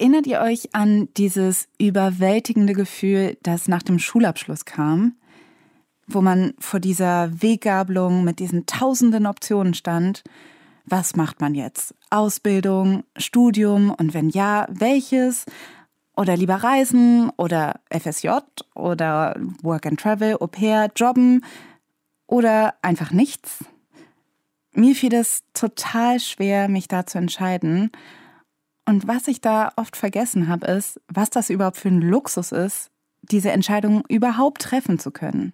Erinnert ihr euch an dieses überwältigende Gefühl, das nach dem Schulabschluss kam, wo man vor dieser Weggabelung mit diesen tausenden Optionen stand? Was macht man jetzt? Ausbildung, Studium und wenn ja, welches? Oder lieber reisen oder FSJ oder Work and Travel, Au pair, Jobben oder einfach nichts? Mir fiel es total schwer, mich da zu entscheiden. Und was ich da oft vergessen habe, ist, was das überhaupt für ein Luxus ist, diese Entscheidung überhaupt treffen zu können.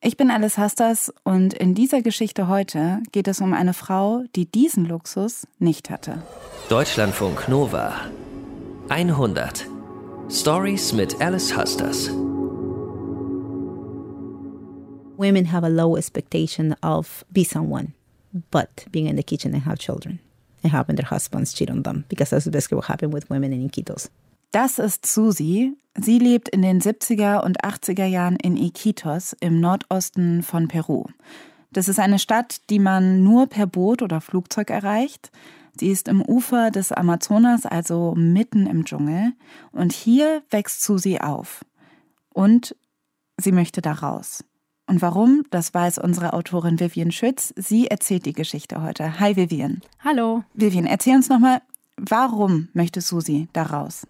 Ich bin Alice Hastas und in dieser Geschichte heute geht es um eine Frau, die diesen Luxus nicht hatte. Deutschlandfunk Nova 100 Stories mit Alice Hastas. Women have a low expectation of be someone, but being in the kitchen and have children and having their husbands cheat on them because that's basically what happened with women in Iquitos. Das ist Susi. Sie lebt in den 70er und 80er Jahren in Iquitos im Nordosten von Peru. Das ist eine Stadt, die man nur per Boot oder Flugzeug erreicht. Sie ist im Ufer des Amazonas, also mitten im Dschungel. Und hier wächst Susi auf. Und sie möchte da raus. Und warum, das weiß unsere Autorin Vivian Schütz. Sie erzählt die Geschichte heute. Hi Vivian. Hallo. Vivian, erzähl uns nochmal, warum möchte Susi da raus?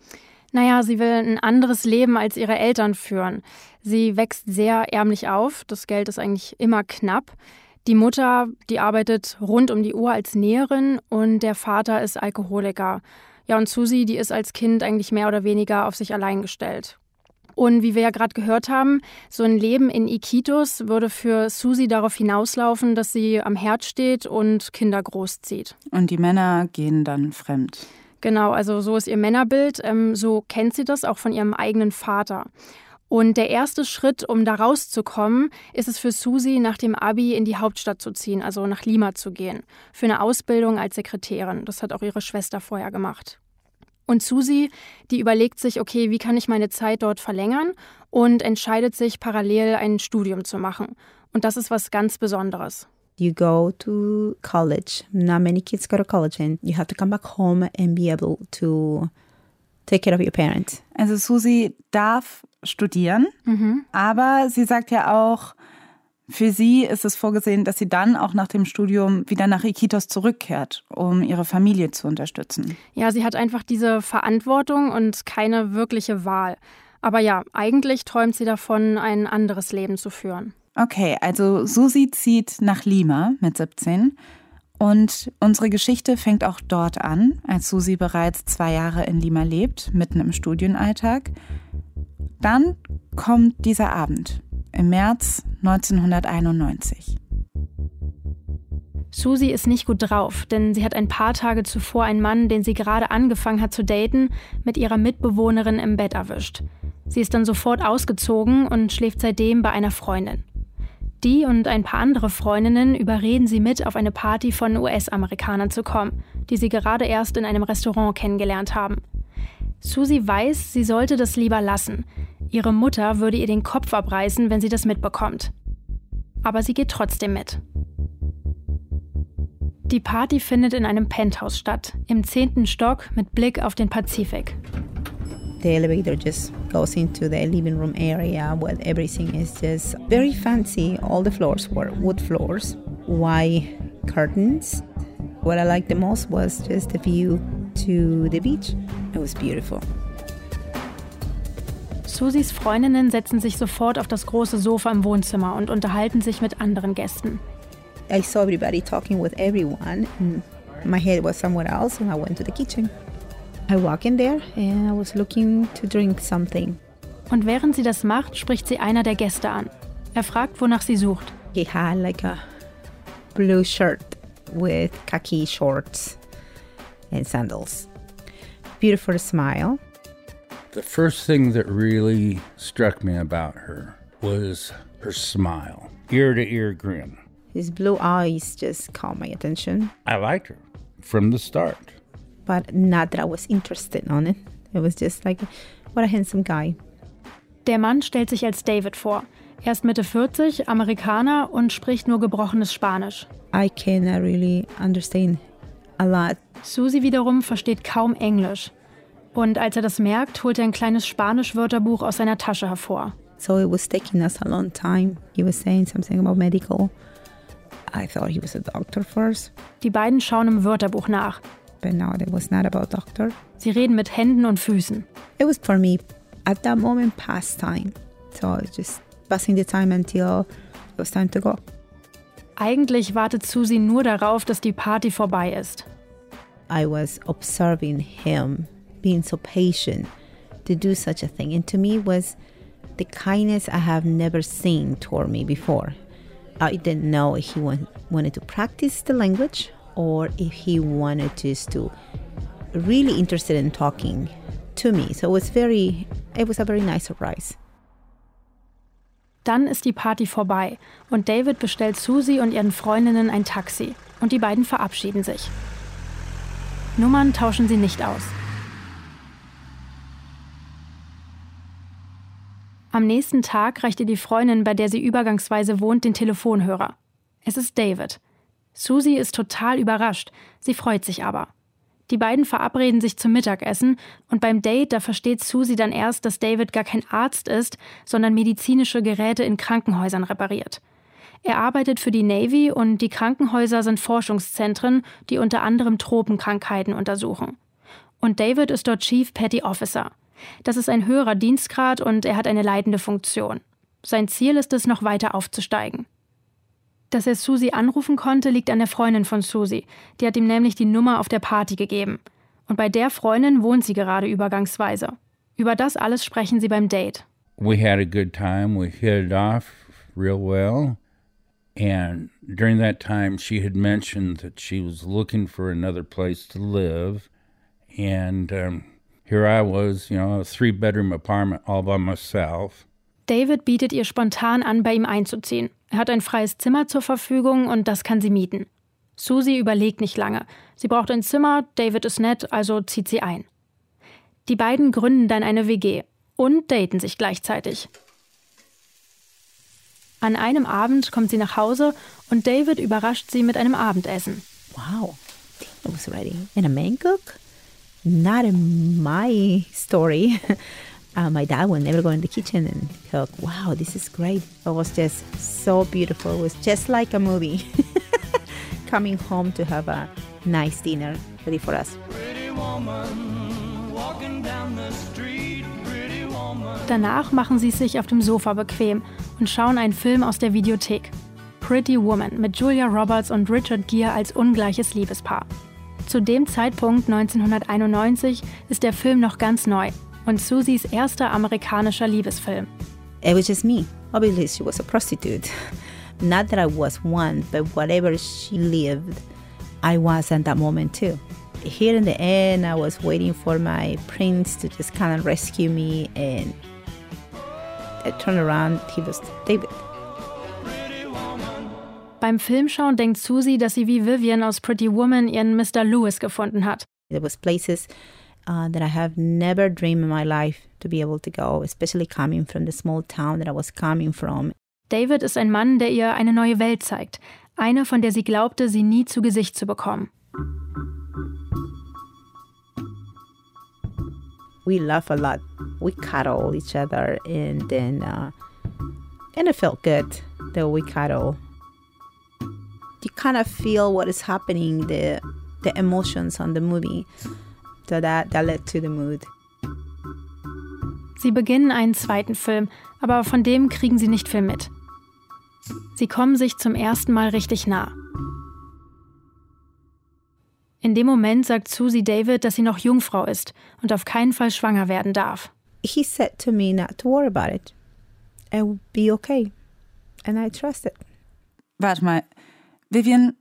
Naja, sie will ein anderes Leben als ihre Eltern führen. Sie wächst sehr ärmlich auf. Das Geld ist eigentlich immer knapp. Die Mutter, die arbeitet rund um die Uhr als Näherin und der Vater ist Alkoholiker. Ja, und Susi, die ist als Kind eigentlich mehr oder weniger auf sich allein gestellt. Und wie wir ja gerade gehört haben, so ein Leben in Iquitos würde für Susi darauf hinauslaufen, dass sie am Herd steht und Kinder großzieht. Und die Männer gehen dann fremd. Genau, also so ist ihr Männerbild. Ähm, so kennt sie das auch von ihrem eigenen Vater. Und der erste Schritt, um da rauszukommen, ist es für Susi, nach dem Abi in die Hauptstadt zu ziehen, also nach Lima zu gehen, für eine Ausbildung als Sekretärin. Das hat auch ihre Schwester vorher gemacht. Und Susi, die überlegt sich, okay, wie kann ich meine Zeit dort verlängern und entscheidet sich parallel ein Studium zu machen. Und das ist was ganz Besonderes. You go to college. Not many kids go to college and you have to come back home and be able to take care of your parents. Also Susi darf studieren, mhm. aber sie sagt ja auch, für sie ist es vorgesehen, dass sie dann auch nach dem Studium wieder nach Iquitos zurückkehrt, um ihre Familie zu unterstützen. Ja, sie hat einfach diese Verantwortung und keine wirkliche Wahl. Aber ja, eigentlich träumt sie davon, ein anderes Leben zu führen. Okay, also Susi zieht nach Lima mit 17 und unsere Geschichte fängt auch dort an, als Susi bereits zwei Jahre in Lima lebt, mitten im Studienalltag. Dann kommt dieser Abend im März 1991. Susi ist nicht gut drauf, denn sie hat ein paar Tage zuvor einen Mann, den sie gerade angefangen hat zu daten, mit ihrer Mitbewohnerin im Bett erwischt. Sie ist dann sofort ausgezogen und schläft seitdem bei einer Freundin. Die und ein paar andere Freundinnen überreden sie mit, auf eine Party von US-Amerikanern zu kommen, die sie gerade erst in einem Restaurant kennengelernt haben. Susi weiß, sie sollte das lieber lassen, Ihre Mutter würde ihr den Kopf abreißen, wenn sie das mitbekommt. Aber sie geht trotzdem mit. Die Party findet in einem Penthouse statt, im zehnten Stock mit Blick auf den Pazifik. The elevator just goes into the living room area where everything is just very fancy. All the floors were wood floors, white curtains. What I liked the most was just the view to the beach. It was beautiful. Susis Freundinnen setzen sich sofort auf das große Sofa im Wohnzimmer und unterhalten sich mit anderen Gästen. I saw everybody talking with everyone. My head was somewhere else and I went to the kitchen. I walk in there and I was looking to drink something. Und während sie das macht, spricht sie einer der Gäste an. Er fragt, wonach sie sucht. He had like a blue shirt with khaki shorts and sandals. Beautiful smile. The first thing that really struck me about her was her smile, ear to ear grin. His blue eyes just caught my attention. I liked her from the start. But not that I was interested on it. It was just like, what a handsome guy. Der Mann stellt sich als David vor. Er ist Mitte 40, Amerikaner und spricht nur gebrochenes Spanisch. I cannot really understand a lot. Susie wiederum versteht kaum Englisch. Und als er das merkt, holt er ein kleines Spanisch-Wörterbuch aus seiner Tasche hervor. So it was taking us a long time. He was saying something about medical. I thought he was a doctor first. Die beiden schauen im Wörterbuch nach. But no, it was not about doctor. Sie reden mit Händen und Füßen. It was for me at that moment pastime. So I was just passing the time until it was time to go. Eigentlich wartet Susie nur darauf, dass die Party vorbei ist. I was observing him being so patient to do such a thing. And to me was the kindness I have never seen toward me before. I didn't know if he want, wanted to practice the language or if he wanted just to really interested in talking to me. So it was very it was a very nice surprise. Dann ist die Party vorbei und David bestellt Susie und ihren Freundinnen ein Taxi und die beiden verabschieden sich. Nummern tauschen sie nicht aus. Am nächsten Tag reicht ihr die Freundin, bei der sie übergangsweise wohnt, den Telefonhörer. Es ist David. Susie ist total überrascht, sie freut sich aber. Die beiden verabreden sich zum Mittagessen und beim Date, da versteht Susie dann erst, dass David gar kein Arzt ist, sondern medizinische Geräte in Krankenhäusern repariert. Er arbeitet für die Navy und die Krankenhäuser sind Forschungszentren, die unter anderem Tropenkrankheiten untersuchen. Und David ist dort Chief Petty Officer. Das ist ein höherer Dienstgrad und er hat eine leitende Funktion. Sein Ziel ist es, noch weiter aufzusteigen. Dass er Susie anrufen konnte, liegt an der Freundin von Susie. Die hat ihm nämlich die Nummer auf der Party gegeben. Und bei der Freundin wohnt sie gerade übergangsweise. Über das alles sprechen sie beim Date. We had a good time. We hit it off real well. And during that time, she had mentioned that she was looking for another place to live. And um, here I was, you know, a three bedroom apartment all by myself. David bietet ihr spontan an, bei ihm einzuziehen. Er hat ein freies Zimmer zur Verfügung und das kann sie mieten. Susie überlegt nicht lange. Sie braucht ein Zimmer, David ist nett, also zieht sie ein. Die beiden gründen dann eine WG und daten sich gleichzeitig. An einem Abend kommt sie nach Hause und David überrascht sie mit einem Abendessen. Wow, dinner was ready. And a man cook? Not in my story. uh, my dad would never go in the kitchen and cook. Wow, this is great. It was just so beautiful. It was just like a movie. Coming home to have a nice dinner ready for us. Danach machen sie sich auf dem Sofa bequem und schauen einen Film aus der Videothek. Pretty Woman mit Julia Roberts und Richard Gere als ungleiches Liebespaar. Zu dem Zeitpunkt 1991 ist der Film noch ganz neu und Susies erster amerikanischer Liebesfilm. It was just me. Obviously, she was a prostitute. Not that I was one, but whatever she lived, I was at that moment too. Here in the end, I was waiting for my prince to just kind of rescue me, and I turned around, he was David. Beim Filmschauen denkt Susie, dass sie wie Vivian aus Pretty Woman ihren Mr. Lewis gefunden hat. There was places uh, that I have never dreamed in my life to be able to go, especially coming from the small town that I was coming from. David ist ein Mann, der ihr eine neue Welt zeigt. Eine, von der sie glaubte, sie nie zu Gesicht zu bekommen. We laugh a lot. We cuddle each other, and then uh, and it felt good that we cuddle. You kind of feel what is happening, the the emotions on the movie. So that that led to the mood. Sie beginnen einen zweiten Film, aber von dem kriegen sie nicht viel mit. Sie kommen sich zum ersten Mal richtig nah. In dem Moment sagt Susie David, dass sie noch Jungfrau ist und auf keinen Fall schwanger werden darf. He said to me not to worry about it. I will be okay. And I trust it. Warte mal, Vivian,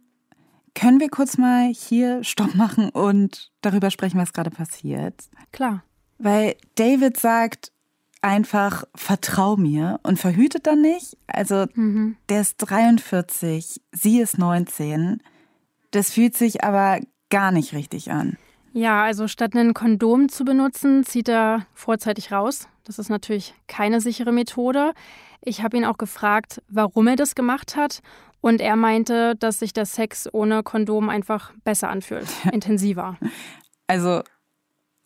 können wir kurz mal hier Stopp machen und darüber sprechen, was gerade passiert? Klar. Weil David sagt einfach, vertrau mir und verhütet dann nicht. Also Mhm. der ist 43, sie ist 19. Das fühlt sich aber gar nicht richtig an. Ja, also statt ein Kondom zu benutzen, zieht er vorzeitig raus. Das ist natürlich keine sichere Methode. Ich habe ihn auch gefragt, warum er das gemacht hat. Und er meinte, dass sich der Sex ohne Kondom einfach besser anfühlt, intensiver. Also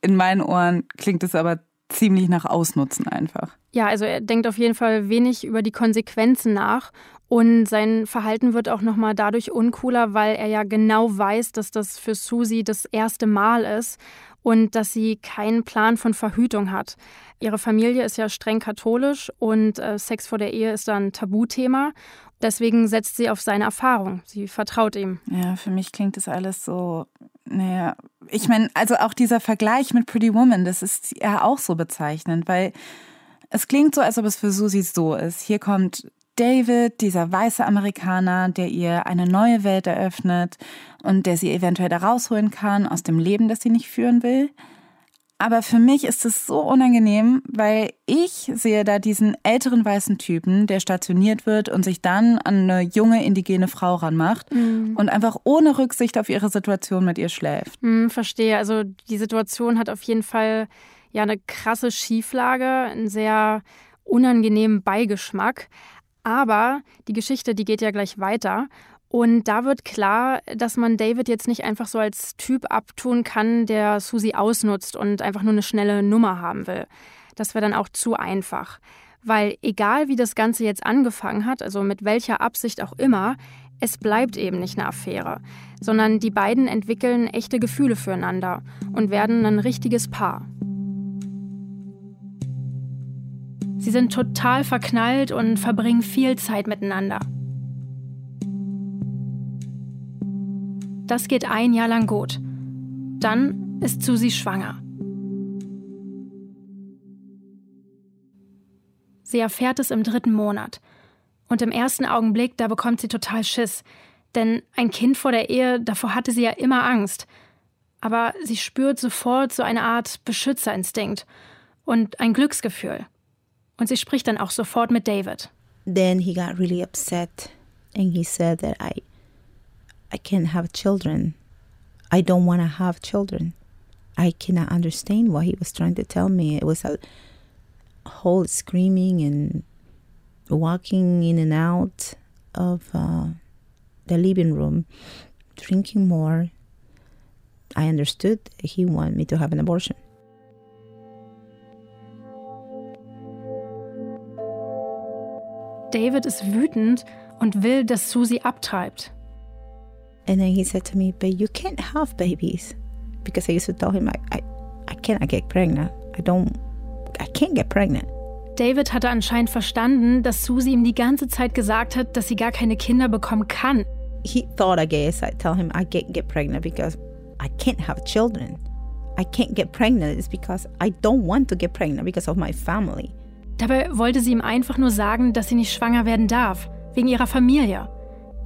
in meinen Ohren klingt es aber ziemlich nach Ausnutzen einfach. Ja, also er denkt auf jeden Fall wenig über die Konsequenzen nach und sein Verhalten wird auch nochmal dadurch uncooler, weil er ja genau weiß, dass das für Susi das erste Mal ist und dass sie keinen Plan von Verhütung hat. Ihre Familie ist ja streng katholisch und äh, Sex vor der Ehe ist dann Tabuthema. Deswegen setzt sie auf seine Erfahrung. Sie vertraut ihm. Ja, für mich klingt das alles so, naja, ich meine, also auch dieser Vergleich mit Pretty Woman, das ist ja auch so bezeichnend, weil es klingt so, als ob es für Susi so ist. Hier kommt David, dieser weiße Amerikaner, der ihr eine neue Welt eröffnet und der sie eventuell da rausholen kann aus dem Leben, das sie nicht führen will. Aber für mich ist es so unangenehm, weil ich sehe da diesen älteren weißen Typen, der stationiert wird und sich dann an eine junge indigene Frau ranmacht mhm. und einfach ohne Rücksicht auf ihre Situation mit ihr schläft. Mhm, verstehe. Also die Situation hat auf jeden Fall ja eine krasse Schieflage, einen sehr unangenehmen Beigeschmack. Aber die Geschichte, die geht ja gleich weiter. Und da wird klar, dass man David jetzt nicht einfach so als Typ abtun kann, der Susi ausnutzt und einfach nur eine schnelle Nummer haben will. Das wäre dann auch zu einfach. Weil egal wie das Ganze jetzt angefangen hat, also mit welcher Absicht auch immer, es bleibt eben nicht eine Affäre, sondern die beiden entwickeln echte Gefühle füreinander und werden ein richtiges Paar. Sie sind total verknallt und verbringen viel Zeit miteinander. Das geht ein Jahr lang gut. Dann ist Susi schwanger. Sie erfährt es im dritten Monat. Und im ersten Augenblick, da bekommt sie total Schiss. Denn ein Kind vor der Ehe, davor hatte sie ja immer Angst. Aber sie spürt sofort so eine Art Beschützerinstinkt und ein Glücksgefühl. Und sie spricht dann auch sofort mit David. Then he got really upset and he said that I I can't have children. I don't want to have children. I cannot understand what he was trying to tell me. It was a whole screaming and walking in and out of uh, the living room, drinking more. I understood he wanted me to have an abortion. David ist wütend und will, dass Susie abtreibt. And then he said to me, But you can't have babies. Because I used to tell him, I, I, I cannot get pregnant. I don't, I can't get pregnant. David hatte anscheinend verstanden, dass Susie ihm die ganze Zeit gesagt hat, dass sie gar keine Kinder bekommen kann. He thought, I guess, I tell him I can't get pregnant because I can't have children. I can't get pregnant is because I don't want to get pregnant because of my family. Dabei wollte sie ihm einfach nur sagen, dass sie nicht schwanger werden darf, wegen ihrer Familie.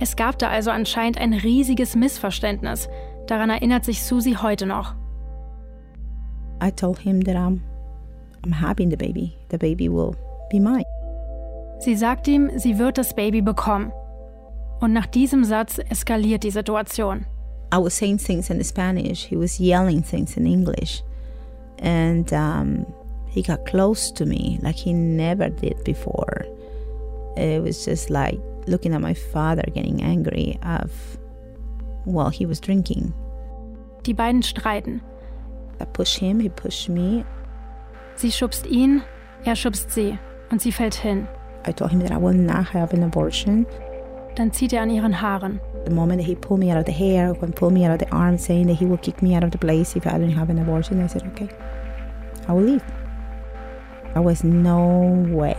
Es gab da also anscheinend ein riesiges Missverständnis. Daran erinnert sich Susie heute noch. I told him that I'm, I'm having the baby. The baby will be mine. Sie sagt ihm, sie wird das Baby bekommen. Und nach diesem Satz eskaliert die Situation. I was saying things in Spanish, he was yelling things in English. And um, he got close to me like he never did before. It was just like looking at my father getting angry of while he was drinking. Die beiden streiten. I push him, he pushed me. Sie schubst ihn, er schubst sie und sie fällt hin. I told him that I will not have an abortion. Dann zieht er an ihren Haaren. The moment that he pulled me out of the hair, when pulled me out of the arm, saying that he will kick me out of the place if I didn't have an abortion, I said, okay, I will leave. There was no way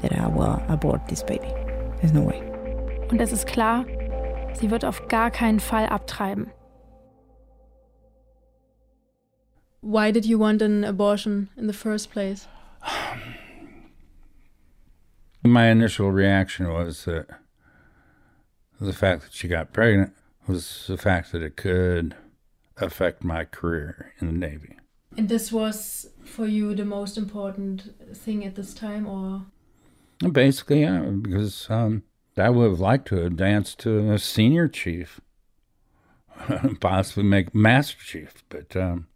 that I will abort this baby. There's no way. Und es ist klar, sie wird auf gar keinen Fall abtreiben. Why did you want an abortion in the first place? My initial reaction was that the fact that she got pregnant was the fact that it could affect my career in the Navy. And this was for you the most important thing at this time, or? Basically, yeah, because um, I would have liked to have to a senior chief, possibly make master chief, but um,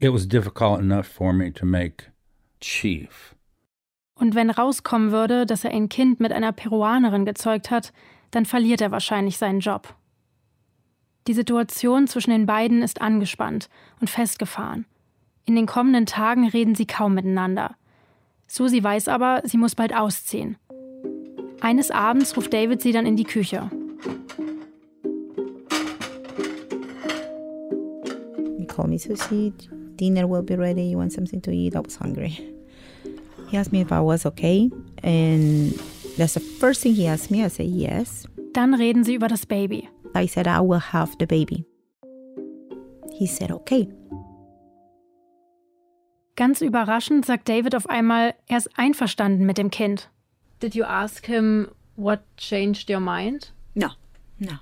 it was difficult enough for me to make chief. Und wenn rauskommen würde, dass er ein Kind mit einer Peruanerin gezeugt hat, dann verliert er wahrscheinlich seinen Job. Die Situation zwischen den beiden ist angespannt und festgefahren. In den kommenden Tagen reden sie kaum miteinander. Susie weiß aber, sie muss bald ausziehen. Eines Abends ruft David sie dann in die Küche. He called me, Susie, dinner will be ready. You want something to eat? I was hungry. He asked me if I was okay. And that's the first thing he asked me. I said, yes. Dann reden sie über das Baby. I said, I will have the baby. He said, okay. Ganz überraschend sagt David auf einmal, er ist einverstanden mit dem Kind. Did you ask him what changed your mind? No, no.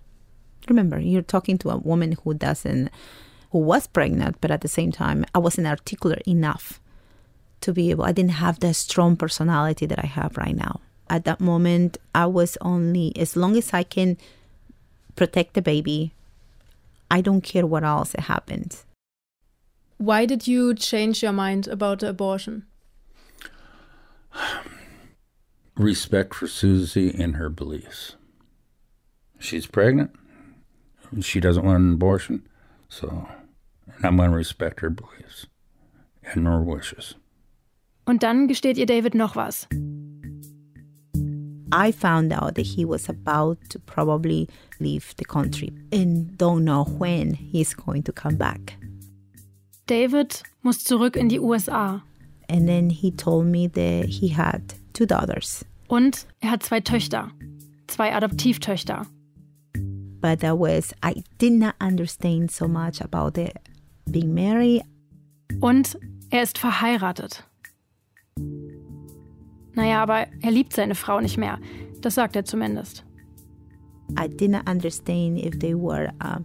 Remember, you're talking to a woman who doesn't, who was pregnant, but at the same time, I wasn't articulate enough to be able, I didn't have the strong personality that I have right now. At that moment, I was only, as long as I can protect the baby, I don't care what else happens. Why did you change your mind about the abortion? Respect for Susie and her beliefs. She's pregnant. She doesn't want an abortion. So I'm going to respect her beliefs and her wishes. Und dann gesteht ihr David noch was. I found out that he was about to probably leave the country and don't know when he's going to come back. David muss zurück in die USA. And then he told me that he had two daughters. Und er hat zwei Töchter. Zwei Adoptivtöchter. But that was, I did not understand so much about the being married. Und er ist verheiratet. Naja, aber er liebt seine Frau nicht mehr. Das sagt er zumindest. I did not understand if they were uh,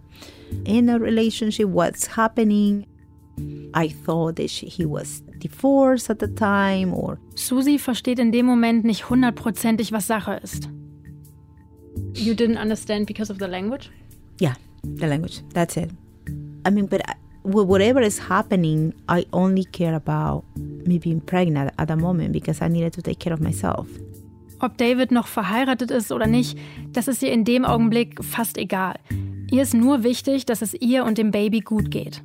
in a relationship, what's happening. I thought that she, he was divorced at the time or. Susie versteht in dem Moment nicht hundertprozentig, was Sache ist. You didn't understand because of the language? Yeah, the language. That's it. I mean, but I, whatever is happening, I only care about me being pregnant at the moment because I needed to take care of myself. Ob David noch verheiratet ist oder nicht, das ist ihr in dem Augenblick fast egal. Ihr ist nur wichtig, dass es ihr und dem Baby gut geht.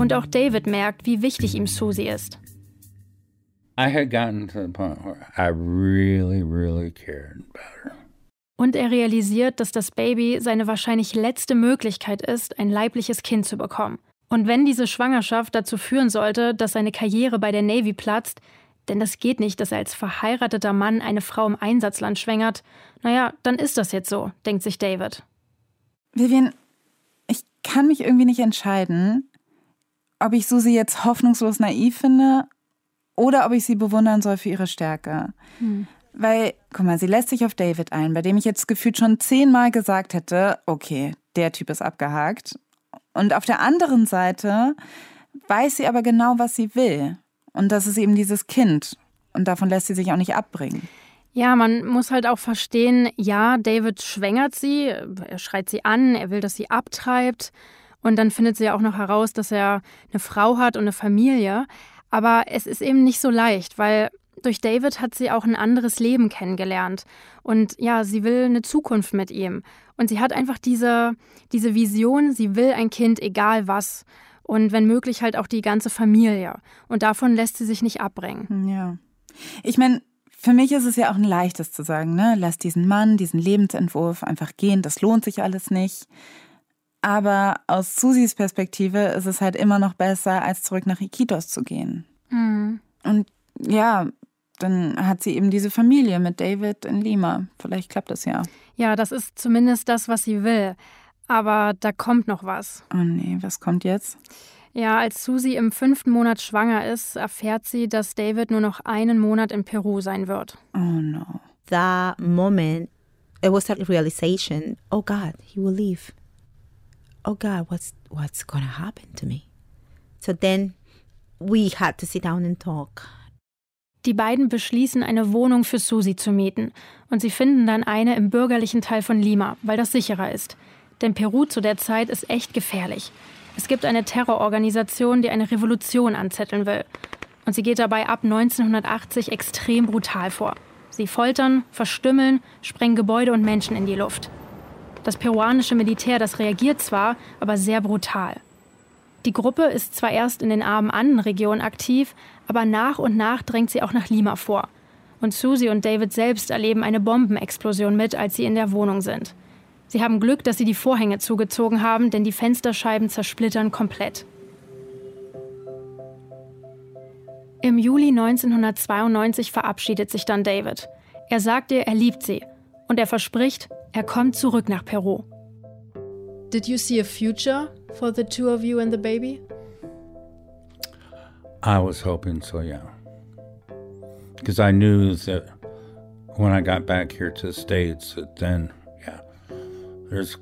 Und auch David merkt, wie wichtig ihm Susie ist. Really, really. Und er realisiert, dass das Baby seine wahrscheinlich letzte Möglichkeit ist, ein leibliches Kind zu bekommen. Und wenn diese Schwangerschaft dazu führen sollte, dass seine Karriere bei der Navy platzt, denn das geht nicht, dass er als verheirateter Mann eine Frau im Einsatzland schwängert, naja, dann ist das jetzt so, denkt sich David. Vivian, ich kann mich irgendwie nicht entscheiden, ob ich Susi jetzt hoffnungslos naiv finde oder ob ich sie bewundern soll für ihre Stärke. Hm. Weil, guck mal, sie lässt sich auf David ein, bei dem ich jetzt gefühlt schon zehnmal gesagt hätte, okay, der Typ ist abgehakt. Und auf der anderen Seite weiß sie aber genau, was sie will. Und das ist eben dieses Kind. Und davon lässt sie sich auch nicht abbringen. Ja, man muss halt auch verstehen, ja, David schwängert sie, er schreit sie an, er will, dass sie abtreibt. Und dann findet sie ja auch noch heraus, dass er eine Frau hat und eine Familie. Aber es ist eben nicht so leicht, weil durch David hat sie auch ein anderes Leben kennengelernt. Und ja, sie will eine Zukunft mit ihm. Und sie hat einfach diese, diese Vision, sie will ein Kind, egal was. Und wenn möglich halt auch die ganze Familie. Und davon lässt sie sich nicht abbringen. Ja. Ich meine, für mich ist es ja auch ein leichtes zu sagen, ne? Lass diesen Mann, diesen Lebensentwurf einfach gehen, das lohnt sich alles nicht. Aber aus Susis Perspektive ist es halt immer noch besser, als zurück nach Iquitos zu gehen. Mhm. Und ja, dann hat sie eben diese Familie mit David in Lima. Vielleicht klappt das ja. Ja, das ist zumindest das, was sie will. Aber da kommt noch was. Oh nee, was kommt jetzt? Ja, als Susie im fünften Monat schwanger ist, erfährt sie, dass David nur noch einen Monat in Peru sein wird. Oh no. That moment, it was a realization. Oh God, he will leave. Oh God, what's what's gonna happen to me? So then we had to sit down and talk. Die beiden beschließen, eine Wohnung für Susi zu mieten. Und sie finden dann eine im bürgerlichen Teil von Lima, weil das sicherer ist. Denn Peru zu der Zeit ist echt gefährlich. Es gibt eine Terrororganisation, die eine Revolution anzetteln will. Und sie geht dabei ab 1980 extrem brutal vor. Sie foltern, verstümmeln, sprengen Gebäude und Menschen in die Luft. Das peruanische Militär, das reagiert zwar, aber sehr brutal. Die Gruppe ist zwar erst in den armen Annenregionen aktiv, aber nach und nach drängt sie auch nach Lima vor. Und Susie und David selbst erleben eine Bombenexplosion mit, als sie in der Wohnung sind. Sie haben Glück, dass sie die Vorhänge zugezogen haben, denn die Fensterscheiben zersplittern komplett. Im Juli 1992 verabschiedet sich dann David. Er sagt ihr, er liebt sie und er verspricht, er kommt zurück nach Peru. Did you see a future for the two of you and the baby? I was hoping so, yeah. Because I knew that when I got back here to the States, that then, yeah, there's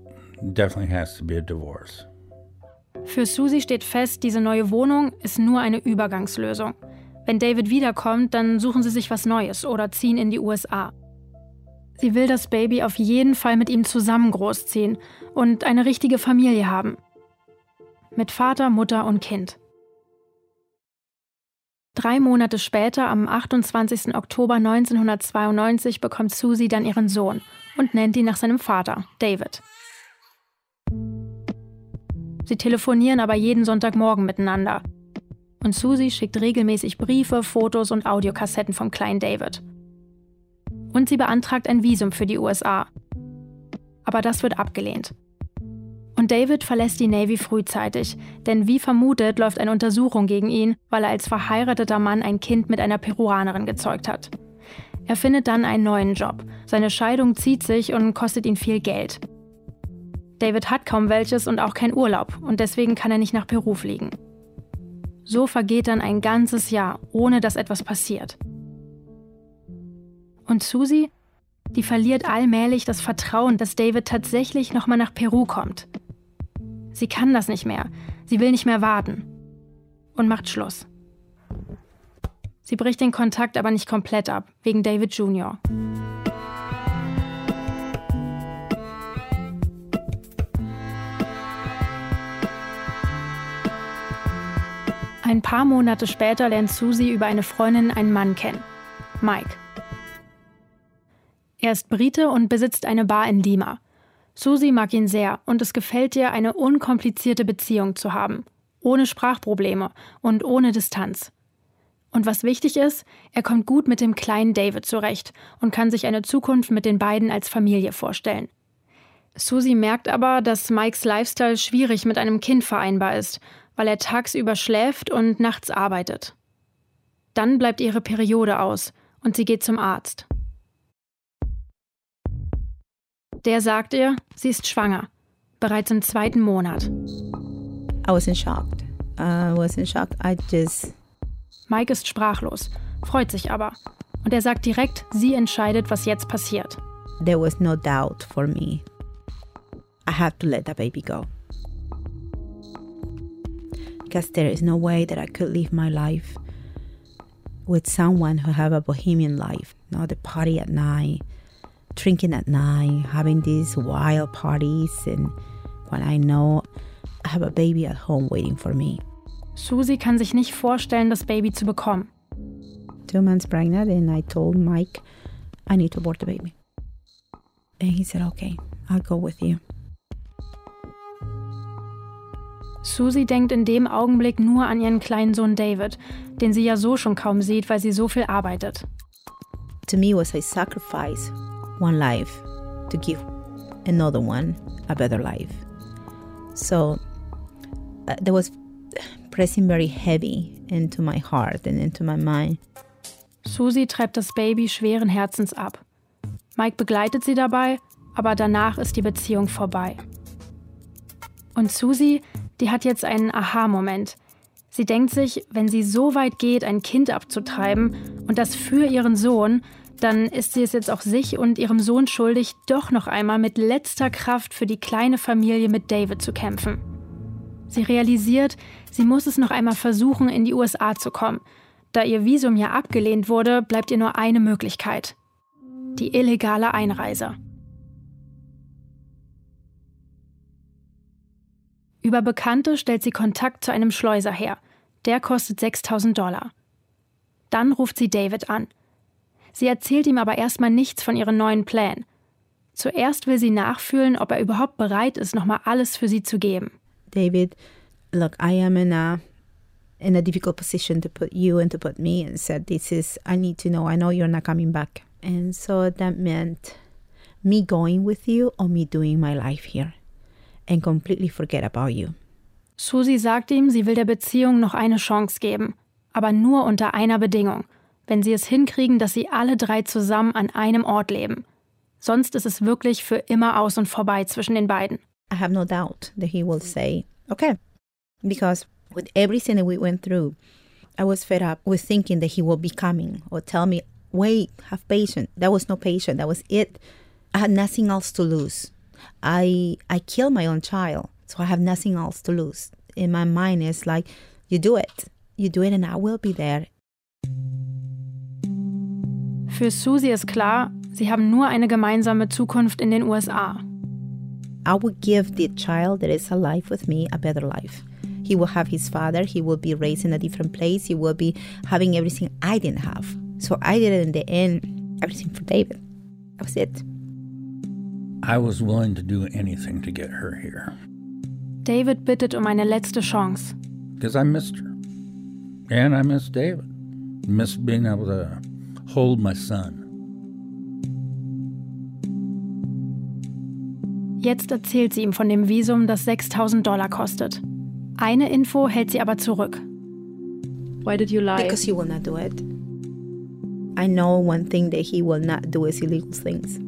definitely has to be a divorce. Für Susie steht fest, diese neue Wohnung ist nur eine Übergangslösung. Wenn David wiederkommt, dann suchen sie sich was Neues oder ziehen in die USA. Sie will das Baby auf jeden Fall mit ihm zusammen großziehen und eine richtige Familie haben. Mit Vater, Mutter und Kind. Drei Monate später, am 28. Oktober 1992, bekommt Susie dann ihren Sohn und nennt ihn nach seinem Vater, David. Sie telefonieren aber jeden Sonntagmorgen miteinander. Und Susie schickt regelmäßig Briefe, Fotos und Audiokassetten vom kleinen David. Und sie beantragt ein Visum für die USA. Aber das wird abgelehnt. Und David verlässt die Navy frühzeitig, denn wie vermutet läuft eine Untersuchung gegen ihn, weil er als verheirateter Mann ein Kind mit einer Peruanerin gezeugt hat. Er findet dann einen neuen Job. Seine Scheidung zieht sich und kostet ihn viel Geld. David hat kaum welches und auch keinen Urlaub und deswegen kann er nicht nach Peru fliegen. So vergeht dann ein ganzes Jahr, ohne dass etwas passiert. Und Susie, die verliert allmählich das Vertrauen, dass David tatsächlich nochmal nach Peru kommt. Sie kann das nicht mehr. Sie will nicht mehr warten. Und macht Schluss. Sie bricht den Kontakt aber nicht komplett ab, wegen David Jr. Ein paar Monate später lernt Susie über eine Freundin einen Mann kennen. Mike. Er ist Brite und besitzt eine Bar in Lima. Susi mag ihn sehr und es gefällt ihr, eine unkomplizierte Beziehung zu haben, ohne Sprachprobleme und ohne Distanz. Und was wichtig ist, er kommt gut mit dem kleinen David zurecht und kann sich eine Zukunft mit den beiden als Familie vorstellen. Susi merkt aber, dass Mikes Lifestyle schwierig mit einem Kind vereinbar ist, weil er tagsüber schläft und nachts arbeitet. Dann bleibt ihre Periode aus und sie geht zum Arzt. Der sagt ihr, sie ist schwanger, bereits im zweiten Monat. I was in shock. I was in shock. I just Mike ist sprachlos, freut sich aber. Und er sagt direkt, sie entscheidet, was jetzt passiert. There was no doubt for me. I had to let the baby go. Because there is no way that I could live my life with someone who have a bohemian life, not the party at night, drinking at night, having these wild parties, and when I know I have a baby at home waiting for me. Susie kann sich nicht vorstellen, das Baby zu bekommen. Two months pregnant, and I told Mike, I need to abort the baby. And he said, okay, I'll go with you. Susie denkt in dem Augenblick nur an ihren kleinen Sohn David, den sie ja so schon kaum sieht, weil sie so viel arbeitet. To me, was a sacrifice one life to give another one a better life. So uh, that was pressing very heavy into my heart and into my mind. Susie treibt das Baby schweren Herzens ab. Mike begleitet sie dabei, aber danach ist die Beziehung vorbei. Und Susie, die hat jetzt einen Aha-Moment. Sie denkt sich, wenn sie so weit geht, ein Kind abzutreiben und das für ihren Sohn, dann ist sie es jetzt auch sich und ihrem Sohn schuldig, doch noch einmal mit letzter Kraft für die kleine Familie mit David zu kämpfen. Sie realisiert, sie muss es noch einmal versuchen, in die USA zu kommen. Da ihr Visum ja abgelehnt wurde, bleibt ihr nur eine Möglichkeit. Die illegale Einreise. Über Bekannte stellt sie Kontakt zu einem Schleuser her. Der kostet 6000 Dollar. Dann ruft sie David an. Sie erzählt ihm aber erstmal nichts von ihren neuen Plänen. Zuerst will sie nachfühlen, ob er überhaupt bereit ist, nochmal alles für sie zu geben. David, look, I am in a in a difficult position to put you and to put me and said this is I need to know I know you're not coming back. And so that meant me going with you or me doing my life here and completely forget about you. Susi sagt ihm, sie will der Beziehung noch eine Chance geben, aber nur unter einer Bedingung, wenn sie es hinkriegen, dass sie alle drei zusammen an einem Ort leben. Sonst ist es wirklich für immer aus und vorbei zwischen den beiden. I have no doubt that he will say, okay, because with everything that we went through, I was fed up with thinking that he will be coming or tell me, wait, have patience. That was no patience. That was it. I had nothing else to lose. I I killed my own child, so I have nothing else to lose. In my mind, it's like, you do it, you do it, and I will be there. Für Susie ist klar, sie haben nur eine gemeinsame Zukunft in den USA. I would give the child that is alive with me a better life. He will have his father, he will be raised in a different place, he will be having everything I didn't have. So I did it in the end, everything for David. That was it. I was willing to do anything to get her here David bittet um eine letzte Chance. because I missed her. And I missed David. Missed being able to hold my son. Jetzt erzählt sie ihm von dem Visum, das 6000 Dollar kostet. Eine Info hält sie aber zurück. Why did you lie? Because he will not do it. I know one thing that he will not do is illegal things.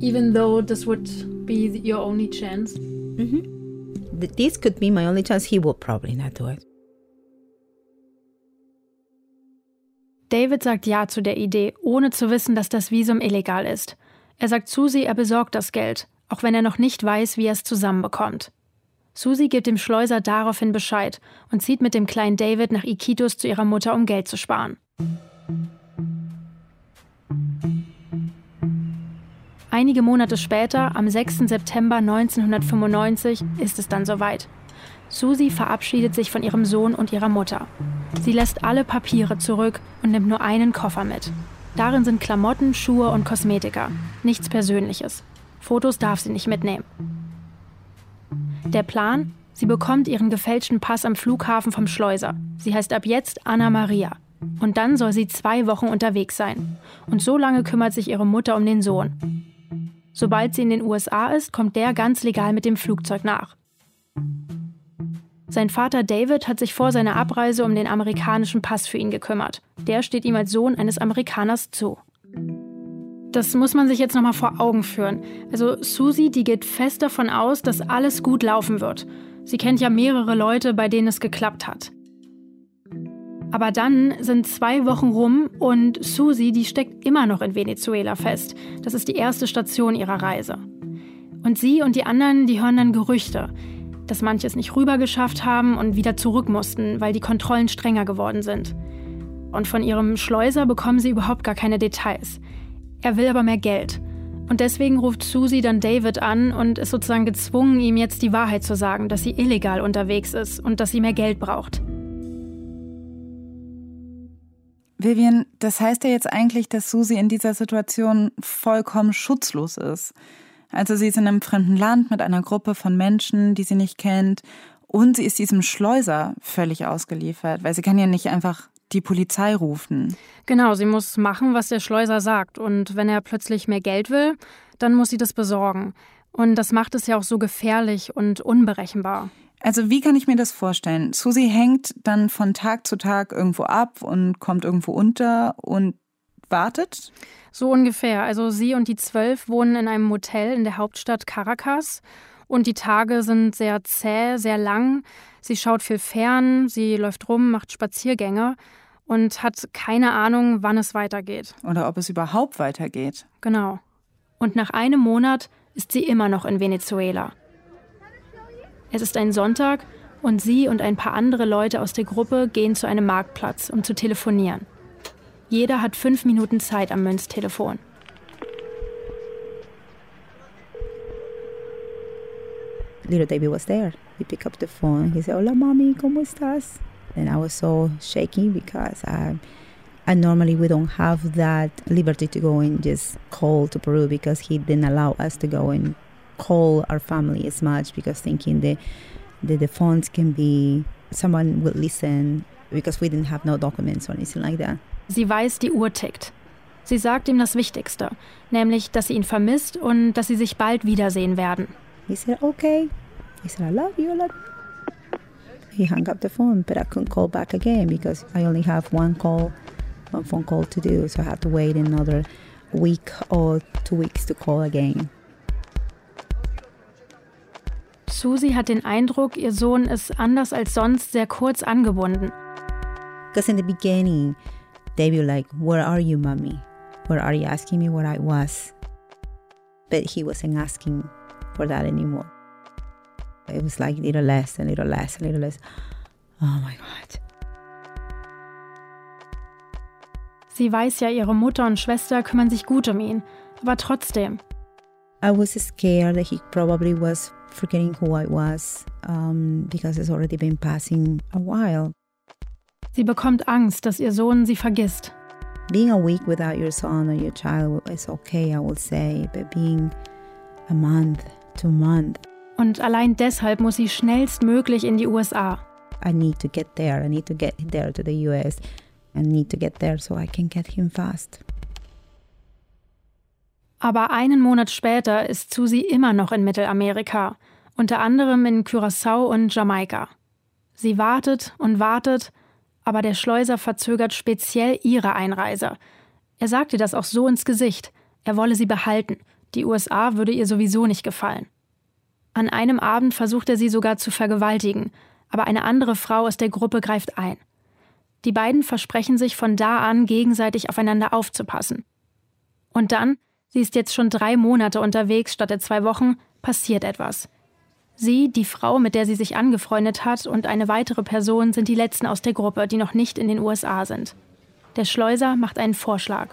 Even though this would be your only chance. Th- This could be my only chance. He will probably not do it. David sagt Ja zu der Idee, ohne zu wissen, dass das Visum illegal ist. Er sagt Susi, er besorgt das Geld, auch wenn er noch nicht weiß, wie er es zusammenbekommt. Susi gibt dem Schleuser daraufhin Bescheid und zieht mit dem kleinen David nach Iquitos zu ihrer Mutter, um Geld zu sparen. Einige Monate später, am 6. September 1995, ist es dann soweit. Susi verabschiedet sich von ihrem Sohn und ihrer Mutter. Sie lässt alle Papiere zurück und nimmt nur einen Koffer mit. Darin sind Klamotten, Schuhe und Kosmetika. Nichts Persönliches. Fotos darf sie nicht mitnehmen. Der Plan? Sie bekommt ihren gefälschten Pass am Flughafen vom Schleuser. Sie heißt ab jetzt Anna Maria. Und dann soll sie zwei Wochen unterwegs sein. Und so lange kümmert sich ihre Mutter um den Sohn. Sobald sie in den USA ist, kommt der ganz legal mit dem Flugzeug nach. Sein Vater David hat sich vor seiner Abreise um den amerikanischen Pass für ihn gekümmert. Der steht ihm als Sohn eines Amerikaners zu. Das muss man sich jetzt nochmal vor Augen führen. Also Susie, die geht fest davon aus, dass alles gut laufen wird. Sie kennt ja mehrere Leute, bei denen es geklappt hat. Aber dann sind zwei Wochen rum und Susie, die steckt immer noch in Venezuela fest. Das ist die erste Station ihrer Reise. Und sie und die anderen, die hören dann Gerüchte, dass manche es nicht rüber geschafft haben und wieder zurück mussten, weil die Kontrollen strenger geworden sind. Und von ihrem Schleuser bekommen sie überhaupt gar keine Details. Er will aber mehr Geld. Und deswegen ruft Susie dann David an und ist sozusagen gezwungen, ihm jetzt die Wahrheit zu sagen, dass sie illegal unterwegs ist und dass sie mehr Geld braucht. Vivian, das heißt ja jetzt eigentlich, dass Susi in dieser Situation vollkommen schutzlos ist. Also sie ist in einem fremden Land mit einer Gruppe von Menschen, die sie nicht kennt. Und sie ist diesem Schleuser völlig ausgeliefert, weil sie kann ja nicht einfach die Polizei rufen. Genau, sie muss machen, was der Schleuser sagt. Und wenn er plötzlich mehr Geld will, dann muss sie das besorgen. Und das macht es ja auch so gefährlich und unberechenbar. Also wie kann ich mir das vorstellen? Susi hängt dann von Tag zu Tag irgendwo ab und kommt irgendwo unter und wartet? So ungefähr. Also sie und die zwölf wohnen in einem Motel in der Hauptstadt Caracas. Und die Tage sind sehr zäh, sehr lang. Sie schaut viel fern, sie läuft rum, macht Spaziergänge und hat keine Ahnung, wann es weitergeht. Oder ob es überhaupt weitergeht. Genau. Und nach einem Monat ist sie immer noch in Venezuela. Es ist ein Sonntag und sie und ein paar andere Leute aus der Gruppe gehen zu einem Marktplatz, um zu telefonieren. Jeder hat fünf Minuten Zeit am Münztelefon. Little David was there. He picked up the phone. He said, Hola, mommy, ¿cómo estás? And I was so shaky because I, I normally we don't have that liberty to go and just call to Peru because he didn't allow us to go and call our family as much because thinking that The, the phones can be someone will listen because we didn't have no documents or anything like that. Sie weiß, die Uhr tickt. Sie sagt ihm das Wichtigste, nämlich, dass sie ihn vermisst und dass sie sich bald wiedersehen werden. He said, okay. He said, I love you, I love you. He hung up the phone, but I couldn't call back again because I only have one call, one phone call to do. So I had to wait another week or two weeks to call again. Susie hat den Eindruck, ihr Sohn ist anders als sonst sehr kurz angebunden. Because in the beginning, they were like, Where are you, mommy? Where are you asking me where I was? But he wasn't asking for that anymore. It was like a little less and little less and little less. Oh my God. Sie weiß ja, ihre Mutter und Schwester kümmern sich gut um ihn, aber trotzdem. I was scared that he probably was forgetting who I was um, because it's already been passing a while. Sie bekommt Angst, dass ihr Sohn sie vergisst. Being a week without your son or your child is okay, I will say, but being a month, two months, Und allein deshalb muss sie schnellstmöglich in die USA. I need to get there. I need to get there to the US. I need to get there so I can get him fast. Aber einen Monat später ist Susie immer noch in Mittelamerika, unter anderem in Curaçao und Jamaika. Sie wartet und wartet, aber der Schleuser verzögert speziell ihre Einreise. Er sagt ihr das auch so ins Gesicht. Er wolle sie behalten. Die USA würde ihr sowieso nicht gefallen. An einem Abend versucht er sie sogar zu vergewaltigen, aber eine andere Frau aus der Gruppe greift ein. Die beiden versprechen sich von da an gegenseitig aufeinander aufzupassen. Und dann, sie ist jetzt schon drei Monate unterwegs statt der zwei Wochen, passiert etwas. Sie, die Frau, mit der sie sich angefreundet hat, und eine weitere Person sind die letzten aus der Gruppe, die noch nicht in den USA sind. Der Schleuser macht einen Vorschlag.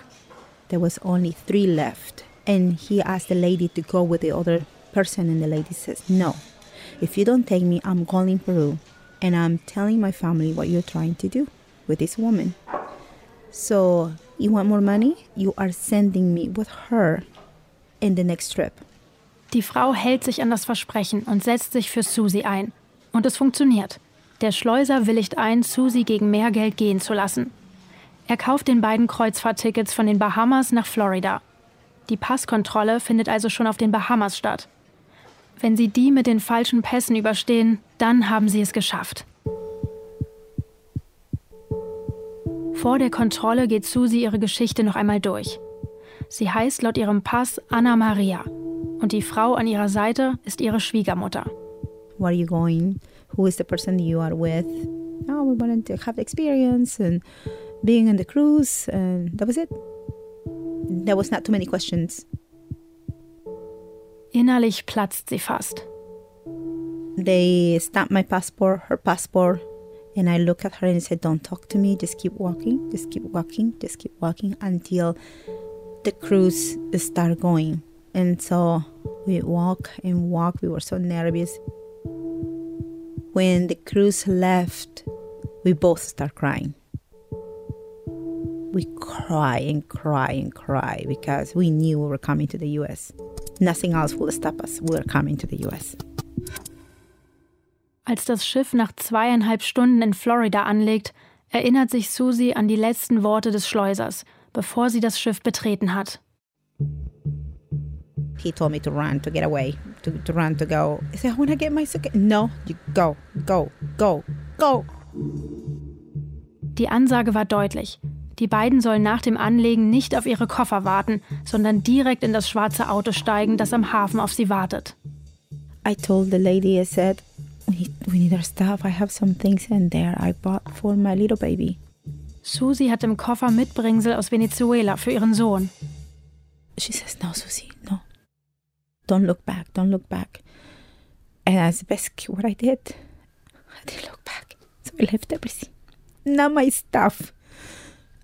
There was only three left, and he asked the lady to go with the other person, and the lady says, No. If you don't take me, I'm calling Peru, and I'm telling my family what you're trying to do with this woman. So, you want more money? You are sending me with her in the next trip. Die Frau hält sich an das Versprechen und setzt sich für Susie ein. Und es funktioniert. Der Schleuser willigt ein, Susie gegen mehr Geld gehen zu lassen. Er kauft den beiden Kreuzfahrttickets von den Bahamas nach Florida. Die Passkontrolle findet also schon auf den Bahamas statt. Wenn sie die mit den falschen Pässen überstehen, dann haben sie es geschafft. Vor der Kontrolle geht Susie ihre Geschichte noch einmal durch. Sie heißt laut ihrem Pass Anna Maria und die Frau an ihrer Seite ist ihre Schwiegermutter. Where are you going? Who is the person you are with? Oh, we wanted to have the experience and being on the cruise, and that was it. There was not too many questions. Innerlich platzt sie fast. They stamped my passport, her passport, and I look at her and said, Don't talk to me, just keep walking, just keep walking, just keep walking until the cruise start going. And so we walk and walk. We were so nervous. When the cruise left, we both start crying. We cry and cry and cry because we knew we were coming to the US. Nothing else will stop us. We were coming to the US. Als das Schiff nach zweieinhalb Stunden in Florida anlegt, erinnert sich Susie an die letzten Worte des Schleusers, bevor sie das Schiff betreten hat. He told me to run, to get away, to, to run, to go. I said, I want to get my suitcase. No, you go, go, go, go. Die Ansage war deutlich. Die beiden sollen nach dem Anlegen nicht auf ihre Koffer warten, sondern direkt in das schwarze Auto steigen, das am Hafen auf sie wartet. I told the lady, I said, we need, we need our stuff. I have some things in there I bought for my little baby. Susie hat im Koffer Mitbringsel aus Venezuela für ihren Sohn. She says, No, Susie, no. Don't look back, don't look back. And that's basically what I did. I didn't look back. So I left everything. Not my stuff.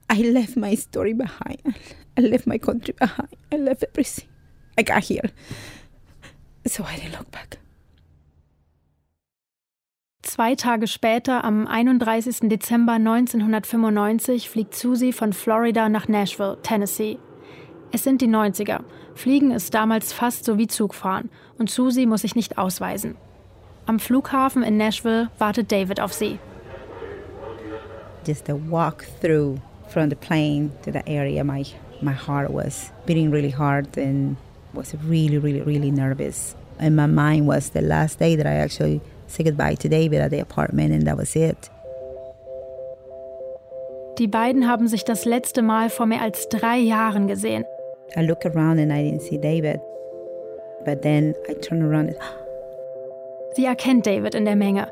I left my story behind. I left my country behind. I left everything. I got here. So I didn't look back. Zwei Tage später, am 31. Dezember 1995, fliegt Susie von Florida nach Nashville, Tennessee. Es sind die 90er. Fliegen ist damals fast so wie Zugfahren und Susie muss sich nicht ausweisen. Am Flughafen in Nashville wartet David auf sie. Just the walk through from the plane to the area, my my heart was beating really hard and was really, really, really nervous. And my mind was the last day that I actually said goodbye to David at the apartment, and that was it. Die beiden haben sich das letzte Mal vor mehr als drei Jahren gesehen. I look around and I didn't see David. But then I turn around and Sie erkennt David in der Menge.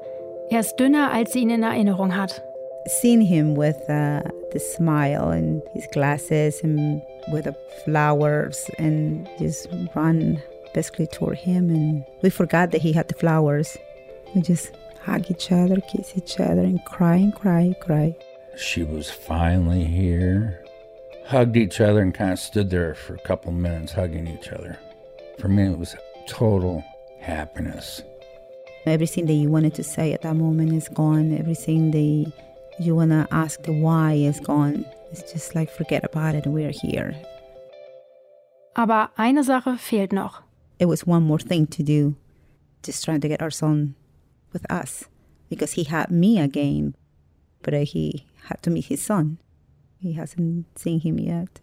Er ist dünner, als sie ihn in Erinnerung hat. seeing him with uh, the smile and his glasses and with the flowers and just run basically toward him and we forgot that he had the flowers. We just hug each other, kiss each other and cry and cry and cry. She was finally here. Hugged each other and kind of stood there for a couple minutes hugging each other. For me, it was total happiness. Everything that you wanted to say at that moment is gone. Everything that you want to ask the why is gone. It's just like forget about it. We're here. Aber eine Sache fehlt noch. It was one more thing to do, just trying to get our son with us because he had me again, but he had to meet his son. He hasn't seen him yet.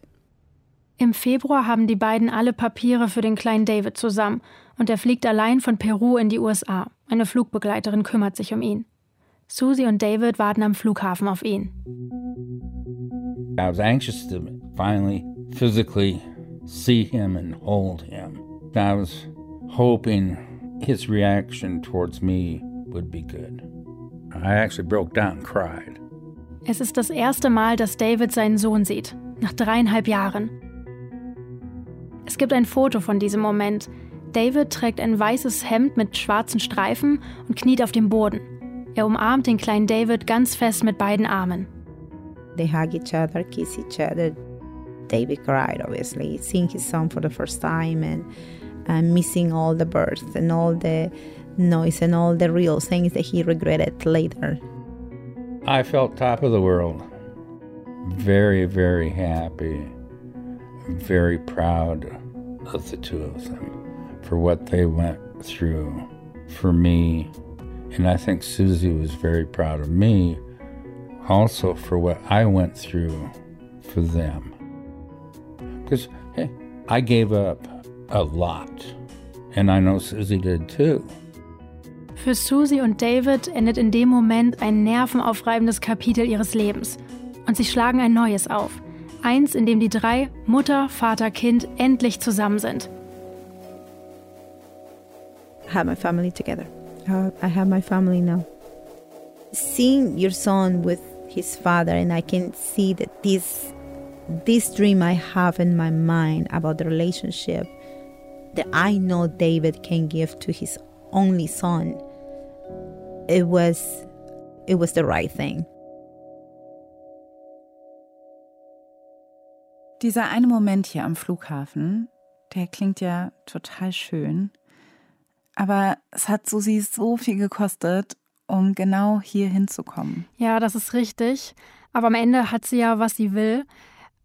Im Februar haben die beiden alle Papiere für den kleinen David zusammen und er fliegt allein von Peru in die USA. Eine Flugbegleiterin kümmert sich um ihn. Susie und David warten am Flughafen auf ihn. I was anxious to finally physically see him and hold him. I was hoping his reaction towards me would be good. I actually broke down and cried. Es ist das erste Mal, dass David seinen Sohn sieht, nach dreieinhalb Jahren. Es gibt ein Foto von diesem Moment. David trägt ein weißes Hemd mit schwarzen Streifen und kniet auf dem Boden. Er umarmt den kleinen David ganz fest mit beiden Armen. They hug each other, kiss each other. David cried, obviously, seeing his son for the first time and, and missing all the birth and all the noise and all the real things that he regretted later. I felt top of the world. Very, very happy. Very proud of the two of them for what they went through for me. And I think Susie was very proud of me also for what I went through for them. Because, hey, I gave up a lot. And I know Susie did too. Für Susie und David endet in dem Moment ein nervenaufreibendes Kapitel ihres Lebens. Und sie schlagen ein neues auf. Eins, in dem die drei, Mutter, Vater, Kind, endlich zusammen sind. I have my family together. Uh, I have my family now. Seeing your son with his father, and I can see that this this dream I have in my mind about the relationship that I know David can give to his only son. It was it was the right thing. Dieser eine Moment hier am Flughafen, der klingt ja total schön. Aber es hat Susi so viel gekostet, um genau hier hinzukommen. Ja, das ist richtig. Aber am Ende hat sie ja, was sie will.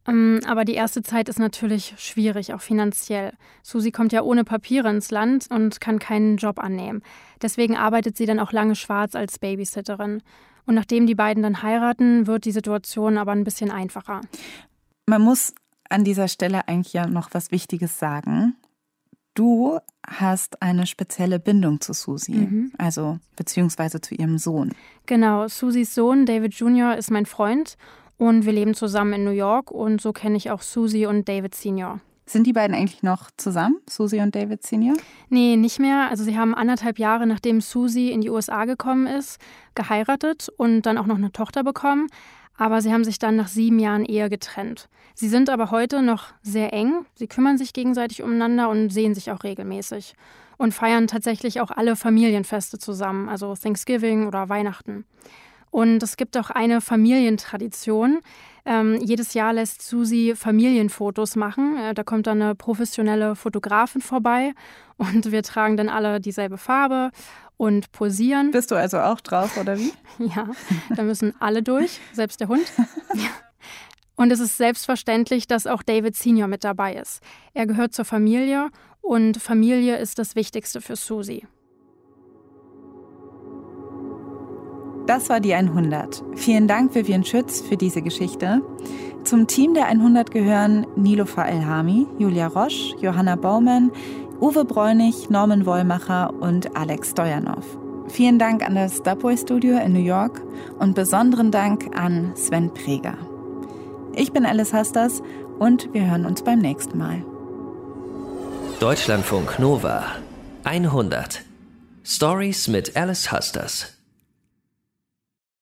Ähm, aber die erste Zeit ist natürlich schwierig, auch finanziell. Susi kommt ja ohne Papiere ins Land und kann keinen Job annehmen. Deswegen arbeitet sie dann auch lange schwarz als Babysitterin. Und nachdem die beiden dann heiraten, wird die Situation aber ein bisschen einfacher. Man muss an dieser Stelle eigentlich ja noch was Wichtiges sagen. Du hast eine spezielle Bindung zu Susi, mhm. also beziehungsweise zu ihrem Sohn. Genau, Susis Sohn David Jr. ist mein Freund und wir leben zusammen in New York und so kenne ich auch Susi und David Senior. Sind die beiden eigentlich noch zusammen, Susi und David Senior? Nee, nicht mehr. Also sie haben anderthalb Jahre, nachdem Susi in die USA gekommen ist, geheiratet und dann auch noch eine Tochter bekommen. Aber sie haben sich dann nach sieben Jahren Ehe getrennt. Sie sind aber heute noch sehr eng. Sie kümmern sich gegenseitig umeinander und sehen sich auch regelmäßig. Und feiern tatsächlich auch alle Familienfeste zusammen, also Thanksgiving oder Weihnachten. Und es gibt auch eine Familientradition. Ähm, jedes Jahr lässt Susi Familienfotos machen. Äh, da kommt dann eine professionelle Fotografin vorbei und wir tragen dann alle dieselbe Farbe und posieren. Bist du also auch drauf, oder wie? ja, da müssen alle durch, selbst der Hund. Und es ist selbstverständlich, dass auch David Senior mit dabei ist. Er gehört zur Familie und Familie ist das Wichtigste für Susie. Das war die 100. Vielen Dank, Vivian Schütz, für diese Geschichte. Zum Team der 100 gehören Nilofa Elhami, Julia Roche, Johanna Baumann, Uwe Bräunig, Norman Wollmacher und Alex Stojanov. Vielen Dank an das Dubway Studio in New York und besonderen Dank an Sven Preger. Ich bin Alice Hastas und wir hören uns beim nächsten Mal. Deutschlandfunk Nova 100 Stories mit Alice Husters